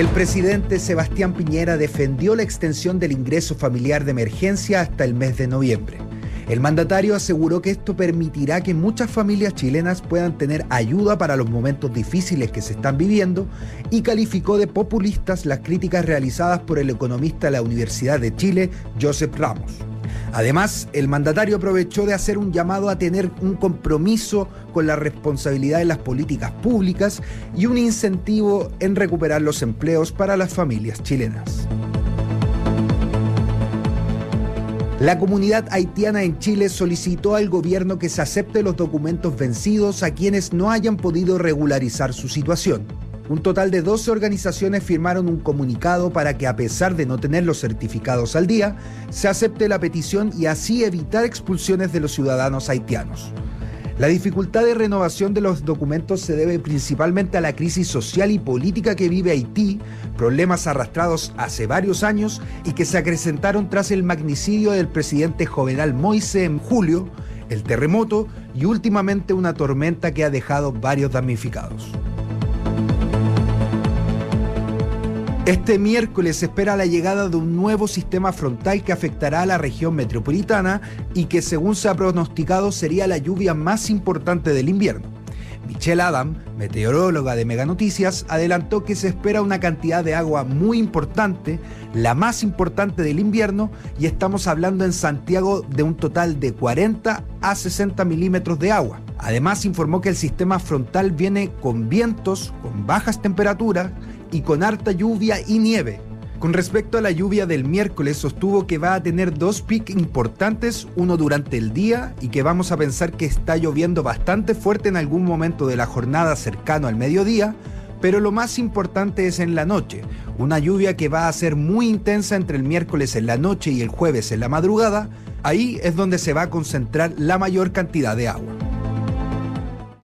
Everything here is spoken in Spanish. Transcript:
El presidente Sebastián Piñera defendió la extensión del ingreso familiar de emergencia hasta el mes de noviembre. El mandatario aseguró que esto permitirá que muchas familias chilenas puedan tener ayuda para los momentos difíciles que se están viviendo y calificó de populistas las críticas realizadas por el economista de la Universidad de Chile, Joseph Ramos. Además, el mandatario aprovechó de hacer un llamado a tener un compromiso con la responsabilidad de las políticas públicas y un incentivo en recuperar los empleos para las familias chilenas. La comunidad haitiana en Chile solicitó al gobierno que se acepte los documentos vencidos a quienes no hayan podido regularizar su situación. Un total de 12 organizaciones firmaron un comunicado para que a pesar de no tener los certificados al día, se acepte la petición y así evitar expulsiones de los ciudadanos haitianos. La dificultad de renovación de los documentos se debe principalmente a la crisis social y política que vive Haití, problemas arrastrados hace varios años y que se acrecentaron tras el magnicidio del presidente Jovenal Moise en julio, el terremoto y últimamente una tormenta que ha dejado varios damnificados. Este miércoles se espera la llegada de un nuevo sistema frontal que afectará a la región metropolitana y que según se ha pronosticado sería la lluvia más importante del invierno. Michelle Adam, meteoróloga de Mega Noticias, adelantó que se espera una cantidad de agua muy importante, la más importante del invierno, y estamos hablando en Santiago de un total de 40 a 60 milímetros de agua. Además informó que el sistema frontal viene con vientos, con bajas temperaturas, y con harta lluvia y nieve. Con respecto a la lluvia del miércoles, sostuvo que va a tener dos picos importantes, uno durante el día y que vamos a pensar que está lloviendo bastante fuerte en algún momento de la jornada cercano al mediodía, pero lo más importante es en la noche, una lluvia que va a ser muy intensa entre el miércoles en la noche y el jueves en la madrugada, ahí es donde se va a concentrar la mayor cantidad de agua.